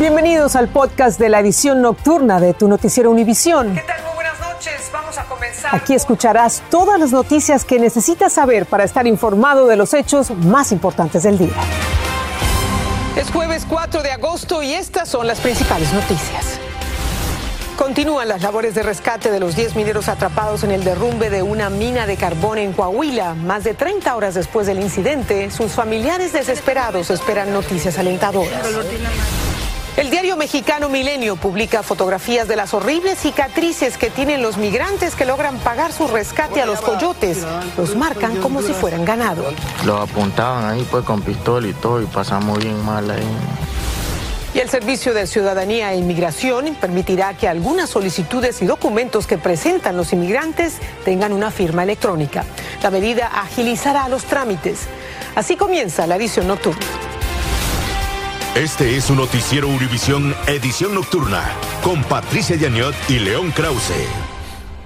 Bienvenidos al podcast de la edición nocturna de tu noticiero Univisión. ¿Qué tal? Muy buenas noches. Vamos a comenzar. Aquí escucharás todas las noticias que necesitas saber para estar informado de los hechos más importantes del día. Es jueves 4 de agosto y estas son las principales noticias. Continúan las labores de rescate de los 10 mineros atrapados en el derrumbe de una mina de carbón en Coahuila. Más de 30 horas después del incidente, sus familiares desesperados esperan noticias alentadoras. El diario mexicano Milenio publica fotografías de las horribles cicatrices que tienen los migrantes que logran pagar su rescate a los coyotes. Los marcan como si fueran ganado. Los apuntaban ahí pues con pistola y todo y pasamos bien mal ahí. Y el Servicio de Ciudadanía e Inmigración permitirá que algunas solicitudes y documentos que presentan los inmigrantes tengan una firma electrónica. La medida agilizará los trámites. Así comienza la edición nocturna. Este es su noticiero Univisión Edición Nocturna con Patricia Yaniot y León Krause.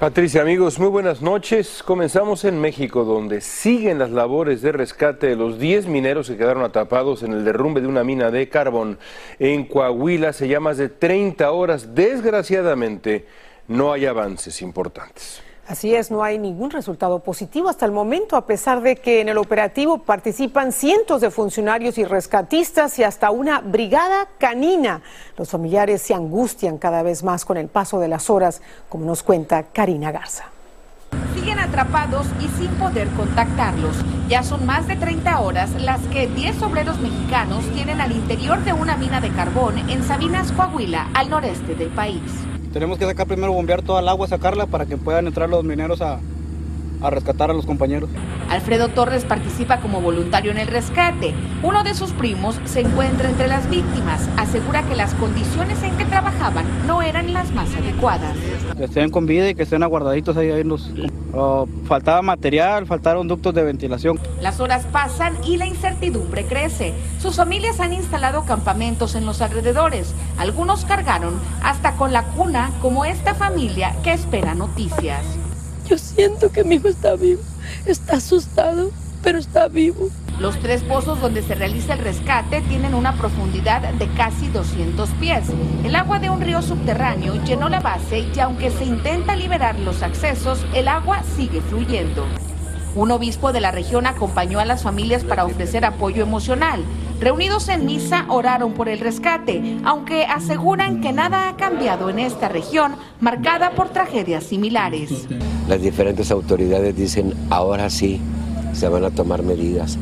Patricia, amigos, muy buenas noches. Comenzamos en México, donde siguen las labores de rescate de los 10 mineros que quedaron atrapados en el derrumbe de una mina de carbón. En Coahuila se llama más de 30 horas. Desgraciadamente, no hay avances importantes. Así es, no hay ningún resultado positivo hasta el momento, a pesar de que en el operativo participan cientos de funcionarios y rescatistas y hasta una brigada canina. Los familiares se angustian cada vez más con el paso de las horas, como nos cuenta Karina Garza. Siguen atrapados y sin poder contactarlos. Ya son más de 30 horas las que 10 obreros mexicanos tienen al interior de una mina de carbón en Sabinas, Coahuila, al noreste del país. Tenemos que sacar primero, bombear toda el agua, sacarla para que puedan entrar los mineros a, a rescatar a los compañeros. Alfredo Torres participa como voluntario en el rescate. Uno de sus primos se encuentra entre las víctimas. Asegura que las condiciones en que trabajaban no eran las más adecuadas. Que estén con vida y que estén aguardaditos ahí. ahí los, uh, faltaba material, faltaron ductos de ventilación. Las horas pasan y la incertidumbre crece. Sus familias han instalado campamentos en los alrededores. Algunos cargaron hasta con la cuna, como esta familia que espera noticias. Yo siento que mi hijo está vivo. Está asustado, pero está vivo. Los tres pozos donde se realiza el rescate tienen una profundidad de casi 200 pies. El agua de un río subterráneo llenó la base y aunque se intenta liberar los accesos, el agua sigue fluyendo. Un obispo de la región acompañó a las familias para ofrecer apoyo emocional. Reunidos en misa oraron por el rescate, aunque aseguran que nada ha cambiado en esta región marcada por tragedias similares. Las diferentes autoridades dicen ahora sí se van a tomar medidas,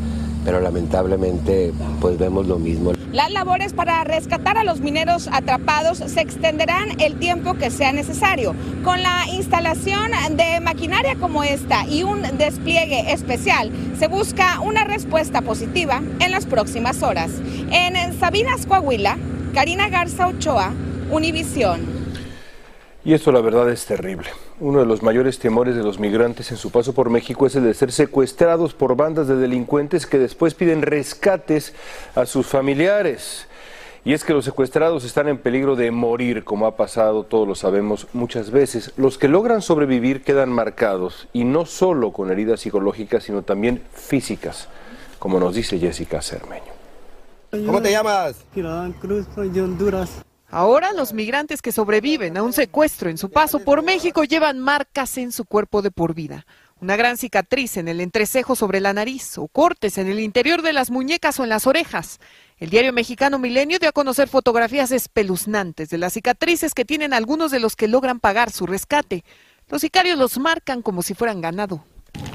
pero lamentablemente pues vemos lo mismo. Las labores para rescatar a los mineros atrapados se extenderán el tiempo que sea necesario. Con la instalación de maquinaria como esta y un despliegue especial, se busca una respuesta positiva en las próximas horas. En Sabinas, Coahuila, Karina Garza Ochoa, Univisión. Y esto la verdad es terrible. Uno de los mayores temores de los migrantes en su paso por México es el de ser secuestrados por bandas de delincuentes que después piden rescates a sus familiares. Y es que los secuestrados están en peligro de morir, como ha pasado, todos lo sabemos, muchas veces. Los que logran sobrevivir quedan marcados, y no solo con heridas psicológicas, sino también físicas, como nos dice Jessica Cermeño. ¿Cómo te llamas? Cruz, soy de Honduras. Ahora los migrantes que sobreviven a un secuestro en su paso por México llevan marcas en su cuerpo de por vida. Una gran cicatriz en el entrecejo sobre la nariz o cortes en el interior de las muñecas o en las orejas. El diario mexicano Milenio dio a conocer fotografías espeluznantes de las cicatrices que tienen algunos de los que logran pagar su rescate. Los sicarios los marcan como si fueran ganado.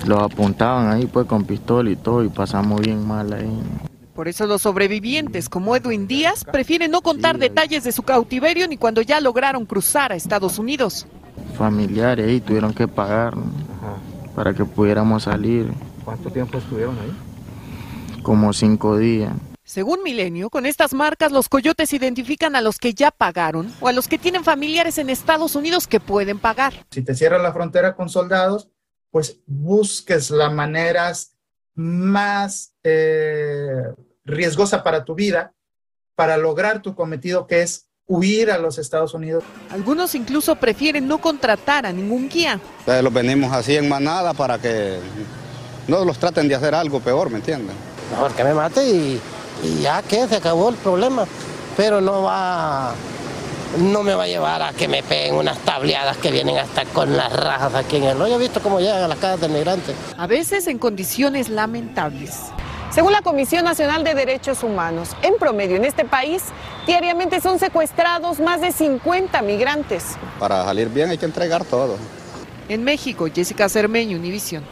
Los apuntaban ahí pues con pistola y todo y pasamos bien mal ahí. Por eso los sobrevivientes como Edwin Díaz prefieren no contar detalles de su cautiverio ni cuando ya lograron cruzar a Estados Unidos. Familiares ahí tuvieron que pagar para que pudiéramos salir. ¿Cuánto tiempo estuvieron ahí? Como cinco días. Según Milenio, con estas marcas los coyotes identifican a los que ya pagaron o a los que tienen familiares en Estados Unidos que pueden pagar. Si te cierran la frontera con soldados, pues busques las maneras más eh, riesgosa para tu vida para lograr tu cometido que es huir a los Estados Unidos. Algunos incluso prefieren no contratar a ningún guía. Eh, los venimos así en manada para que no los traten de hacer algo peor, ¿me entienden? Mejor que me mate y, y ya que se acabó el problema. pero no va, no me va a llevar a que me peguen unas tableadas que vienen hasta con las rajas aquí en el hoyo. He visto cómo llegan a las casas de migrantes. A veces en condiciones lamentables. Según la Comisión Nacional de Derechos Humanos, en promedio en este país diariamente son secuestrados más de 50 migrantes. Para salir bien hay que entregar todo. En México, Jessica Cermeño, Univisión.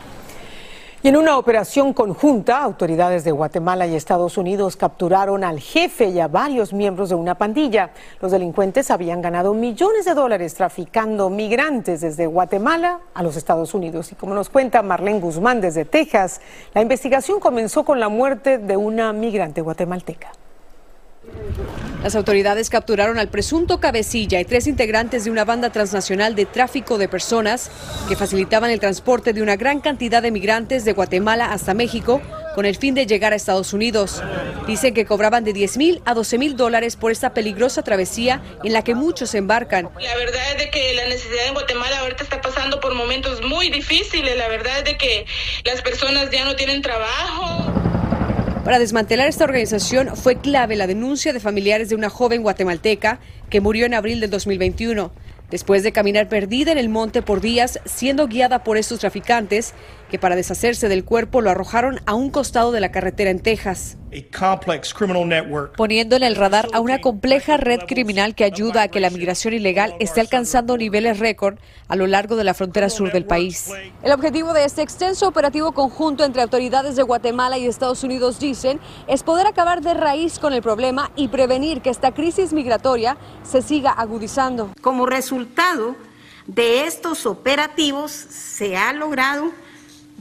Y en una operación conjunta, autoridades de Guatemala y Estados Unidos capturaron al jefe y a varios miembros de una pandilla. Los delincuentes habían ganado millones de dólares traficando migrantes desde Guatemala a los Estados Unidos. Y como nos cuenta Marlene Guzmán desde Texas, la investigación comenzó con la muerte de una migrante guatemalteca. Las autoridades capturaron al presunto cabecilla y tres integrantes de una banda transnacional de tráfico de personas que facilitaban el transporte de una gran cantidad de migrantes de Guatemala hasta México con el fin de llegar a Estados Unidos. Dicen que cobraban de 10 mil a 12 mil dólares por esta peligrosa travesía en la que muchos embarcan. La verdad es de que la necesidad en Guatemala ahorita está pasando por momentos muy difíciles. La verdad es de que las personas ya no tienen trabajo. Para desmantelar esta organización fue clave la denuncia de familiares de una joven guatemalteca que murió en abril del 2021, después de caminar perdida en el monte por días, siendo guiada por estos traficantes que para deshacerse del cuerpo lo arrojaron a un costado de la carretera en Texas. Poniendo en el radar a una compleja red criminal que ayuda a que la migración ilegal esté alcanzando niveles récord a lo largo de la frontera sur del país. El objetivo de este extenso operativo conjunto entre autoridades de Guatemala y Estados Unidos, dicen, es poder acabar de raíz con el problema y prevenir que esta crisis migratoria se siga agudizando. Como resultado de estos operativos se ha logrado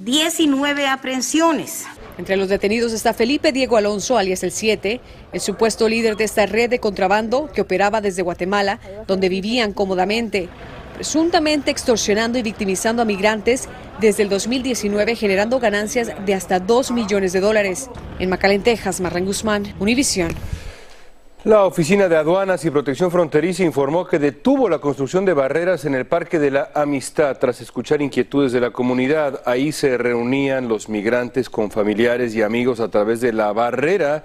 19 aprehensiones. Entre los detenidos está Felipe Diego Alonso, alias el 7, el supuesto líder de esta red de contrabando que operaba desde Guatemala, donde vivían cómodamente, presuntamente extorsionando y victimizando a migrantes desde el 2019, generando ganancias de hasta 2 millones de dólares. En McAllen, Texas, Marran Guzmán, Univisión. La Oficina de Aduanas y Protección Fronteriza informó que detuvo la construcción de barreras en el Parque de la Amistad tras escuchar inquietudes de la comunidad. Ahí se reunían los migrantes con familiares y amigos a través de la barrera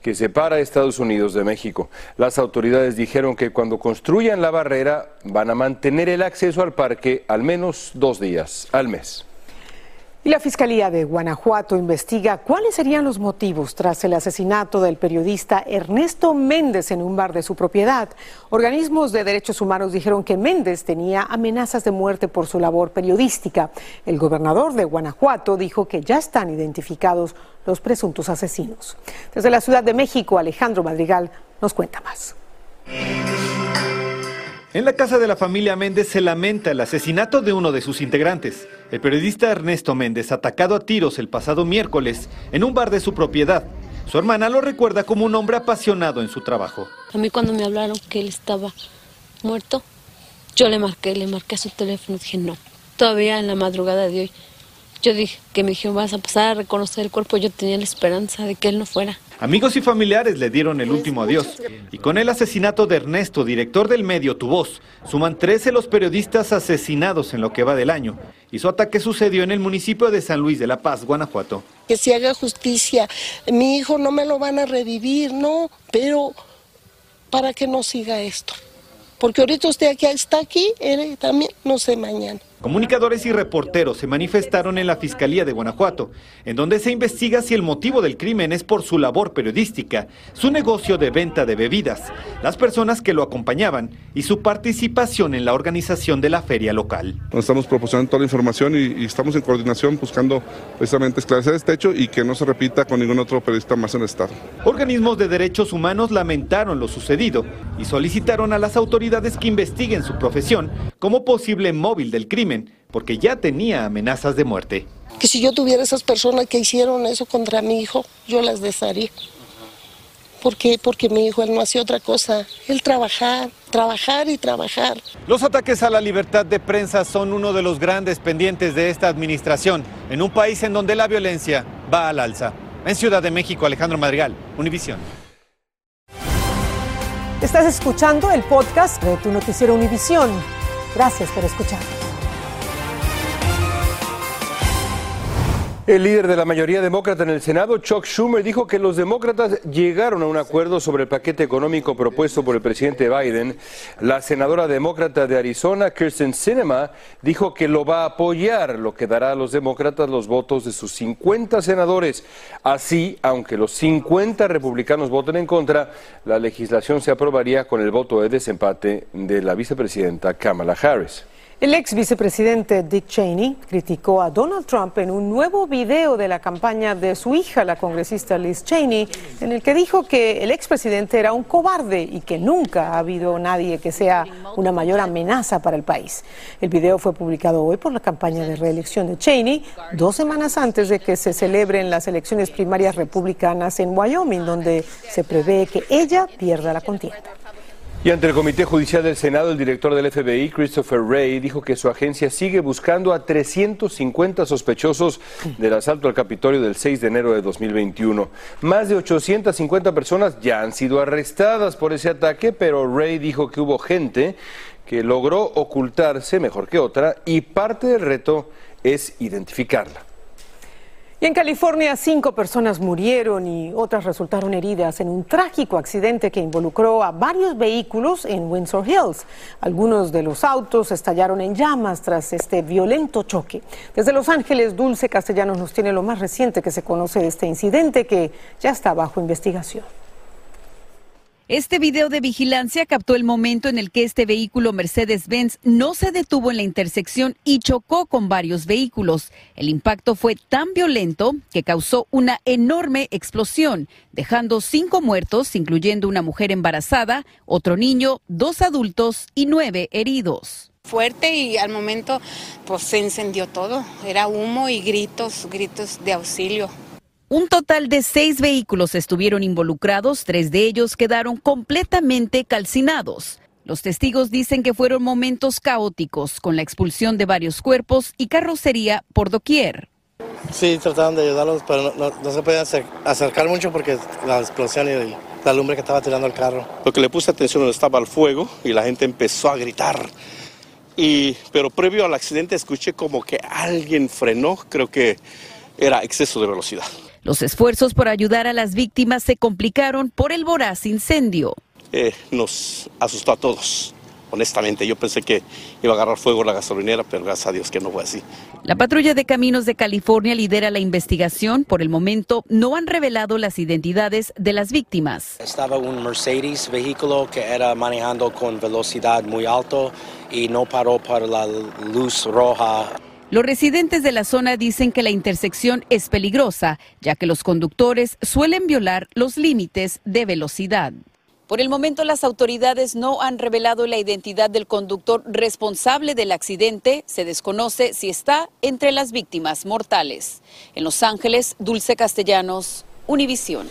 que separa Estados Unidos de México. Las autoridades dijeron que cuando construyan la barrera van a mantener el acceso al parque al menos dos días al mes. Y la Fiscalía de Guanajuato investiga cuáles serían los motivos tras el asesinato del periodista Ernesto Méndez en un bar de su propiedad. Organismos de derechos humanos dijeron que Méndez tenía amenazas de muerte por su labor periodística. El gobernador de Guanajuato dijo que ya están identificados los presuntos asesinos. Desde la Ciudad de México, Alejandro Madrigal nos cuenta más. En la casa de la familia Méndez se lamenta el asesinato de uno de sus integrantes, el periodista Ernesto Méndez, atacado a tiros el pasado miércoles en un bar de su propiedad. Su hermana lo recuerda como un hombre apasionado en su trabajo. A mí cuando me hablaron que él estaba muerto, yo le marqué, le marqué a su teléfono y dije no. Todavía en la madrugada de hoy, yo dije que me dijeron vas a pasar a reconocer el cuerpo, yo tenía la esperanza de que él no fuera. Amigos y familiares le dieron el último adiós. Y con el asesinato de Ernesto, director del medio Tu Voz, suman 13 los periodistas asesinados en lo que va del año. Y su ataque sucedió en el municipio de San Luis de la Paz, Guanajuato. Que se haga justicia. Mi hijo no me lo van a revivir, no, pero para que no siga esto. Porque ahorita usted aquí está aquí, él también, no sé mañana. Comunicadores y reporteros se manifestaron en la Fiscalía de Guanajuato, en donde se investiga si el motivo del crimen es por su labor periodística, su negocio de venta de bebidas, las personas que lo acompañaban y su participación en la organización de la feria local. Estamos proporcionando toda la información y, y estamos en coordinación buscando precisamente esclarecer este hecho y que no se repita con ningún otro periodista más en el Estado. Organismos de derechos humanos lamentaron lo sucedido y solicitaron a las autoridades que investiguen su profesión como posible móvil del crimen porque ya tenía amenazas de muerte. Que si yo tuviera esas personas que hicieron eso contra mi hijo, yo las desharía. ¿Por qué? Porque mi hijo él no hacía otra cosa, él trabajar, trabajar y trabajar. Los ataques a la libertad de prensa son uno de los grandes pendientes de esta administración, en un país en donde la violencia va al alza. En Ciudad de México, Alejandro Madrigal, Univisión. Estás escuchando el podcast de tu noticiero Univisión. Gracias por escuchar. El líder de la mayoría demócrata en el Senado, Chuck Schumer, dijo que los demócratas llegaron a un acuerdo sobre el paquete económico propuesto por el presidente Biden. La senadora demócrata de Arizona, Kirsten Sinema, dijo que lo va a apoyar, lo que dará a los demócratas los votos de sus 50 senadores. Así, aunque los 50 republicanos voten en contra, la legislación se aprobaría con el voto de desempate de la vicepresidenta Kamala Harris. El ex vicepresidente Dick Cheney criticó a Donald Trump en un nuevo video de la campaña de su hija, la congresista Liz Cheney, en el que dijo que el expresidente era un cobarde y que nunca ha habido nadie que sea una mayor amenaza para el país. El video fue publicado hoy por la campaña de reelección de Cheney, dos semanas antes de que se celebren las elecciones primarias republicanas en Wyoming, donde se prevé que ella pierda la contienda. Y ante el Comité Judicial del Senado, el director del FBI, Christopher Wray, dijo que su agencia sigue buscando a 350 sospechosos del asalto al Capitolio del 6 de enero de 2021. Más de 850 personas ya han sido arrestadas por ese ataque, pero Wray dijo que hubo gente que logró ocultarse mejor que otra y parte del reto es identificarla. En California, cinco personas murieron y otras resultaron heridas en un trágico accidente que involucró a varios vehículos en Windsor Hills. Algunos de los autos estallaron en llamas tras este violento choque. Desde Los Ángeles, Dulce Castellanos nos tiene lo más reciente que se conoce de este incidente que ya está bajo investigación. Este video de vigilancia captó el momento en el que este vehículo Mercedes-Benz no se detuvo en la intersección y chocó con varios vehículos. El impacto fue tan violento que causó una enorme explosión, dejando cinco muertos, incluyendo una mujer embarazada, otro niño, dos adultos y nueve heridos fuerte y al momento pues se encendió todo. Era humo y gritos, gritos de auxilio. Un total de seis vehículos estuvieron involucrados, tres de ellos quedaron completamente calcinados. Los testigos dicen que fueron momentos caóticos, con la expulsión de varios cuerpos y carrocería por doquier. Sí, trataron de ayudarlos, pero no, se podían acercar mucho porque la explosión y la lumbre que estaba tirando el carro. Lo que le puse atención donde estaba el fuego y la gente empezó a gritar. Y, pero previo al accidente escuché como que alguien frenó, creo que era exceso de velocidad. Los esfuerzos por ayudar a las víctimas se complicaron por el voraz incendio. Eh, nos asustó a todos. Honestamente, yo pensé que iba a agarrar fuego la gasolinera, pero gracias a Dios que no fue así. La patrulla de caminos de California lidera la investigación. Por el momento, no han revelado las identidades de las víctimas. Estaba un Mercedes vehículo que era manejando con velocidad muy alto y no paró para la luz roja. Los residentes de la zona dicen que la intersección es peligrosa, ya que los conductores suelen violar los límites de velocidad. Por el momento, las autoridades no han revelado la identidad del conductor responsable del accidente. Se desconoce si está entre las víctimas mortales. En Los Ángeles, Dulce Castellanos, Univisión.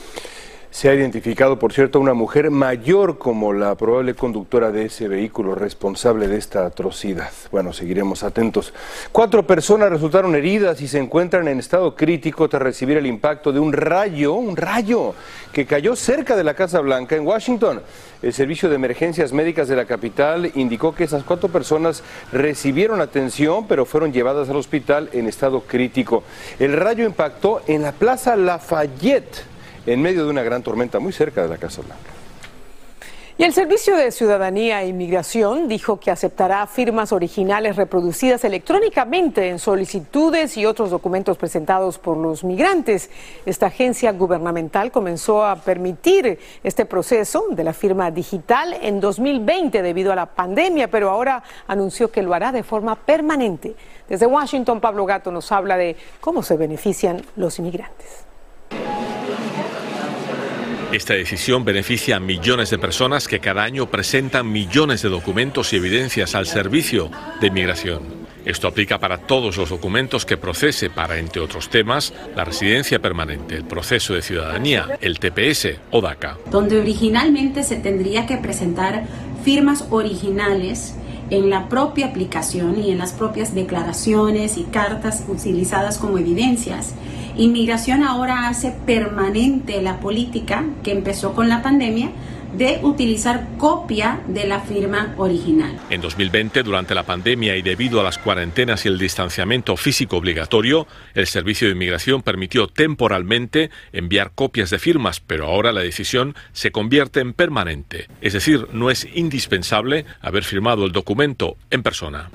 Se ha identificado, por cierto, una mujer mayor como la probable conductora de ese vehículo responsable de esta atrocidad. Bueno, seguiremos atentos. Cuatro personas resultaron heridas y se encuentran en estado crítico tras recibir el impacto de un rayo, un rayo, que cayó cerca de la Casa Blanca en Washington. El Servicio de Emergencias Médicas de la capital indicó que esas cuatro personas recibieron atención, pero fueron llevadas al hospital en estado crítico. El rayo impactó en la Plaza Lafayette en medio de una gran tormenta muy cerca de la Casa Blanca. Y el Servicio de Ciudadanía e Inmigración dijo que aceptará firmas originales reproducidas electrónicamente en solicitudes y otros documentos presentados por los migrantes. Esta agencia gubernamental comenzó a permitir este proceso de la firma digital en 2020 debido a la pandemia, pero ahora anunció que lo hará de forma permanente. Desde Washington, Pablo Gato nos habla de cómo se benefician los inmigrantes. Esta decisión beneficia a millones de personas que cada año presentan millones de documentos y evidencias al servicio de inmigración. Esto aplica para todos los documentos que procese para, entre otros temas, la residencia permanente, el proceso de ciudadanía, el TPS o DACA. Donde originalmente se tendría que presentar firmas originales en la propia aplicación y en las propias declaraciones y cartas utilizadas como evidencias. Inmigración ahora hace permanente la política que empezó con la pandemia de utilizar copia de la firma original. En 2020, durante la pandemia y debido a las cuarentenas y el distanciamiento físico obligatorio, el Servicio de Inmigración permitió temporalmente enviar copias de firmas, pero ahora la decisión se convierte en permanente. Es decir, no es indispensable haber firmado el documento en persona.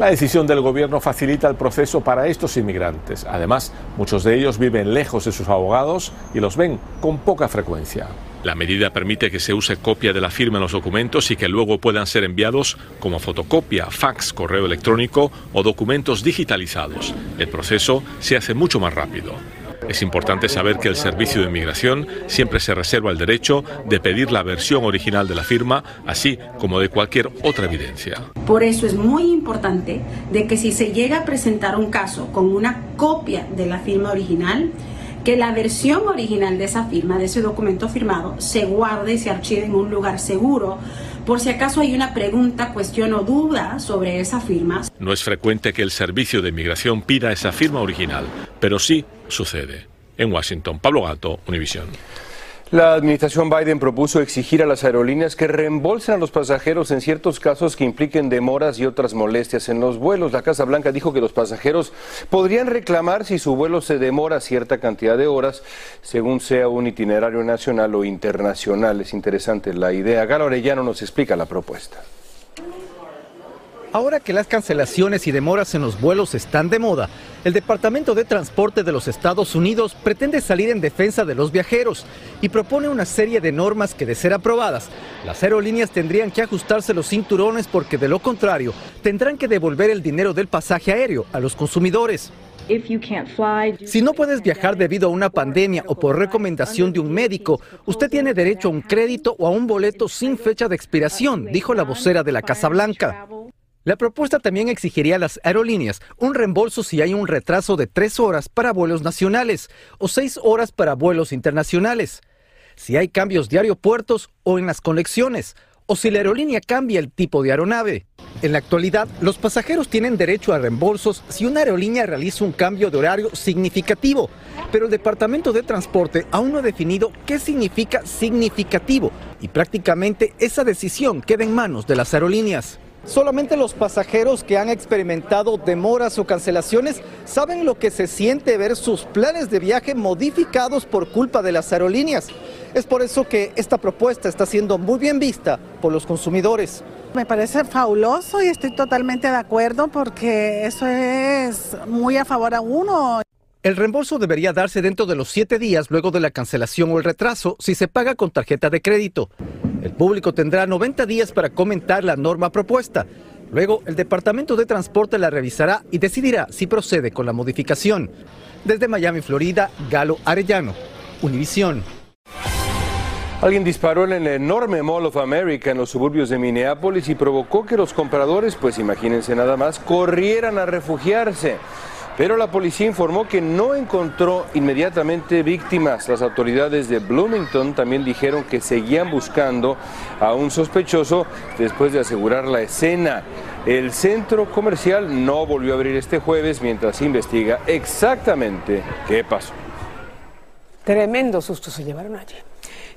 La decisión del gobierno facilita el proceso para estos inmigrantes. Además, muchos de ellos viven lejos de sus abogados y los ven con poca frecuencia. La medida permite que se use copia de la firma en los documentos y que luego puedan ser enviados como fotocopia, fax, correo electrónico o documentos digitalizados. El proceso se hace mucho más rápido. Es importante saber que el Servicio de Inmigración siempre se reserva el derecho de pedir la versión original de la firma, así como de cualquier otra evidencia. Por eso es muy importante de que si se llega a presentar un caso con una copia de la firma original, que la versión original de esa firma, de ese documento firmado, se guarde y se archive en un lugar seguro por si acaso hay una pregunta, cuestión o duda sobre esa firma. No es frecuente que el Servicio de Inmigración pida esa firma original, pero sí sucede. En Washington, Pablo Gato, Univisión. La administración Biden propuso exigir a las aerolíneas que reembolsen a los pasajeros en ciertos casos que impliquen demoras y otras molestias en los vuelos. La Casa Blanca dijo que los pasajeros podrían reclamar si su vuelo se demora cierta cantidad de horas, según sea un itinerario nacional o internacional. Es interesante la idea. Galo Orellano nos explica la propuesta. Ahora que las cancelaciones y demoras en los vuelos están de moda, el Departamento de Transporte de los Estados Unidos pretende salir en defensa de los viajeros y propone una serie de normas que, de ser aprobadas, las aerolíneas tendrían que ajustarse los cinturones porque de lo contrario tendrán que devolver el dinero del pasaje aéreo a los consumidores. Si no puedes viajar debido a una pandemia o por recomendación de un médico, usted tiene derecho a un crédito o a un boleto sin fecha de expiración, dijo la vocera de la Casa Blanca. La propuesta también exigiría a las aerolíneas un reembolso si hay un retraso de tres horas para vuelos nacionales o seis horas para vuelos internacionales, si hay cambios de aeropuertos o en las conexiones, o si la aerolínea cambia el tipo de aeronave. En la actualidad, los pasajeros tienen derecho a reembolsos si una aerolínea realiza un cambio de horario significativo, pero el Departamento de Transporte aún no ha definido qué significa significativo y prácticamente esa decisión queda en manos de las aerolíneas. Solamente los pasajeros que han experimentado demoras o cancelaciones saben lo que se siente ver sus planes de viaje modificados por culpa de las aerolíneas. Es por eso que esta propuesta está siendo muy bien vista por los consumidores. Me parece fabuloso y estoy totalmente de acuerdo porque eso es muy a favor a uno. El reembolso debería darse dentro de los siete días luego de la cancelación o el retraso si se paga con tarjeta de crédito. El público tendrá 90 días para comentar la norma propuesta. Luego, el Departamento de Transporte la revisará y decidirá si procede con la modificación. Desde Miami, Florida, Galo Arellano, Univisión. Alguien disparó en el enorme Mall of America en los suburbios de Minneapolis y provocó que los compradores, pues imagínense nada más, corrieran a refugiarse. Pero la policía informó que no encontró inmediatamente víctimas. Las autoridades de Bloomington también dijeron que seguían buscando a un sospechoso después de asegurar la escena. El centro comercial no volvió a abrir este jueves mientras se investiga exactamente qué pasó. Tremendo susto se llevaron allí.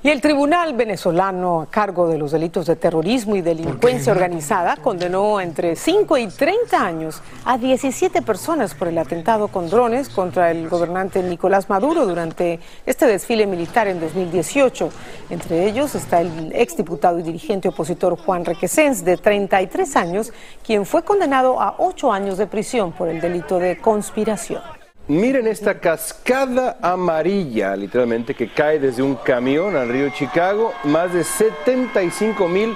Y el tribunal venezolano a cargo de los delitos de terrorismo y delincuencia organizada condenó entre 5 y 30 años a 17 personas por el atentado con drones contra el gobernante Nicolás Maduro durante este desfile militar en 2018. Entre ellos está el exdiputado y dirigente opositor Juan Requesens, de 33 años, quien fue condenado a 8 años de prisión por el delito de conspiración. Miren esta cascada amarilla, literalmente, que cae desde un camión al río Chicago. Más de 75 mil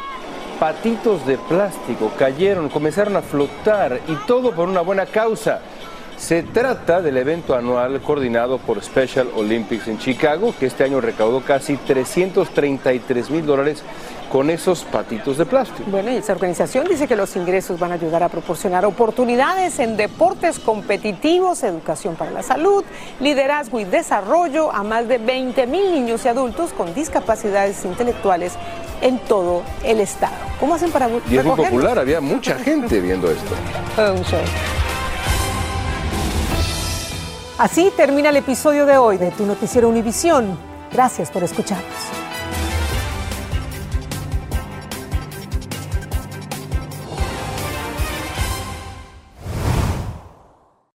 patitos de plástico cayeron, comenzaron a flotar y todo por una buena causa. Se trata del evento anual coordinado por Special Olympics en Chicago, que este año recaudó casi 333 mil dólares con esos patitos de plástico. Bueno, y esa organización dice que los ingresos van a ayudar a proporcionar oportunidades en deportes competitivos, educación para la salud, liderazgo y desarrollo a más de 20 mil niños y adultos con discapacidades intelectuales en todo el estado. ¿Cómo hacen para Y es muy popular, había mucha gente viendo esto. Un show. Así termina el episodio de hoy de Tu Noticiero Univisión. Gracias por escucharnos.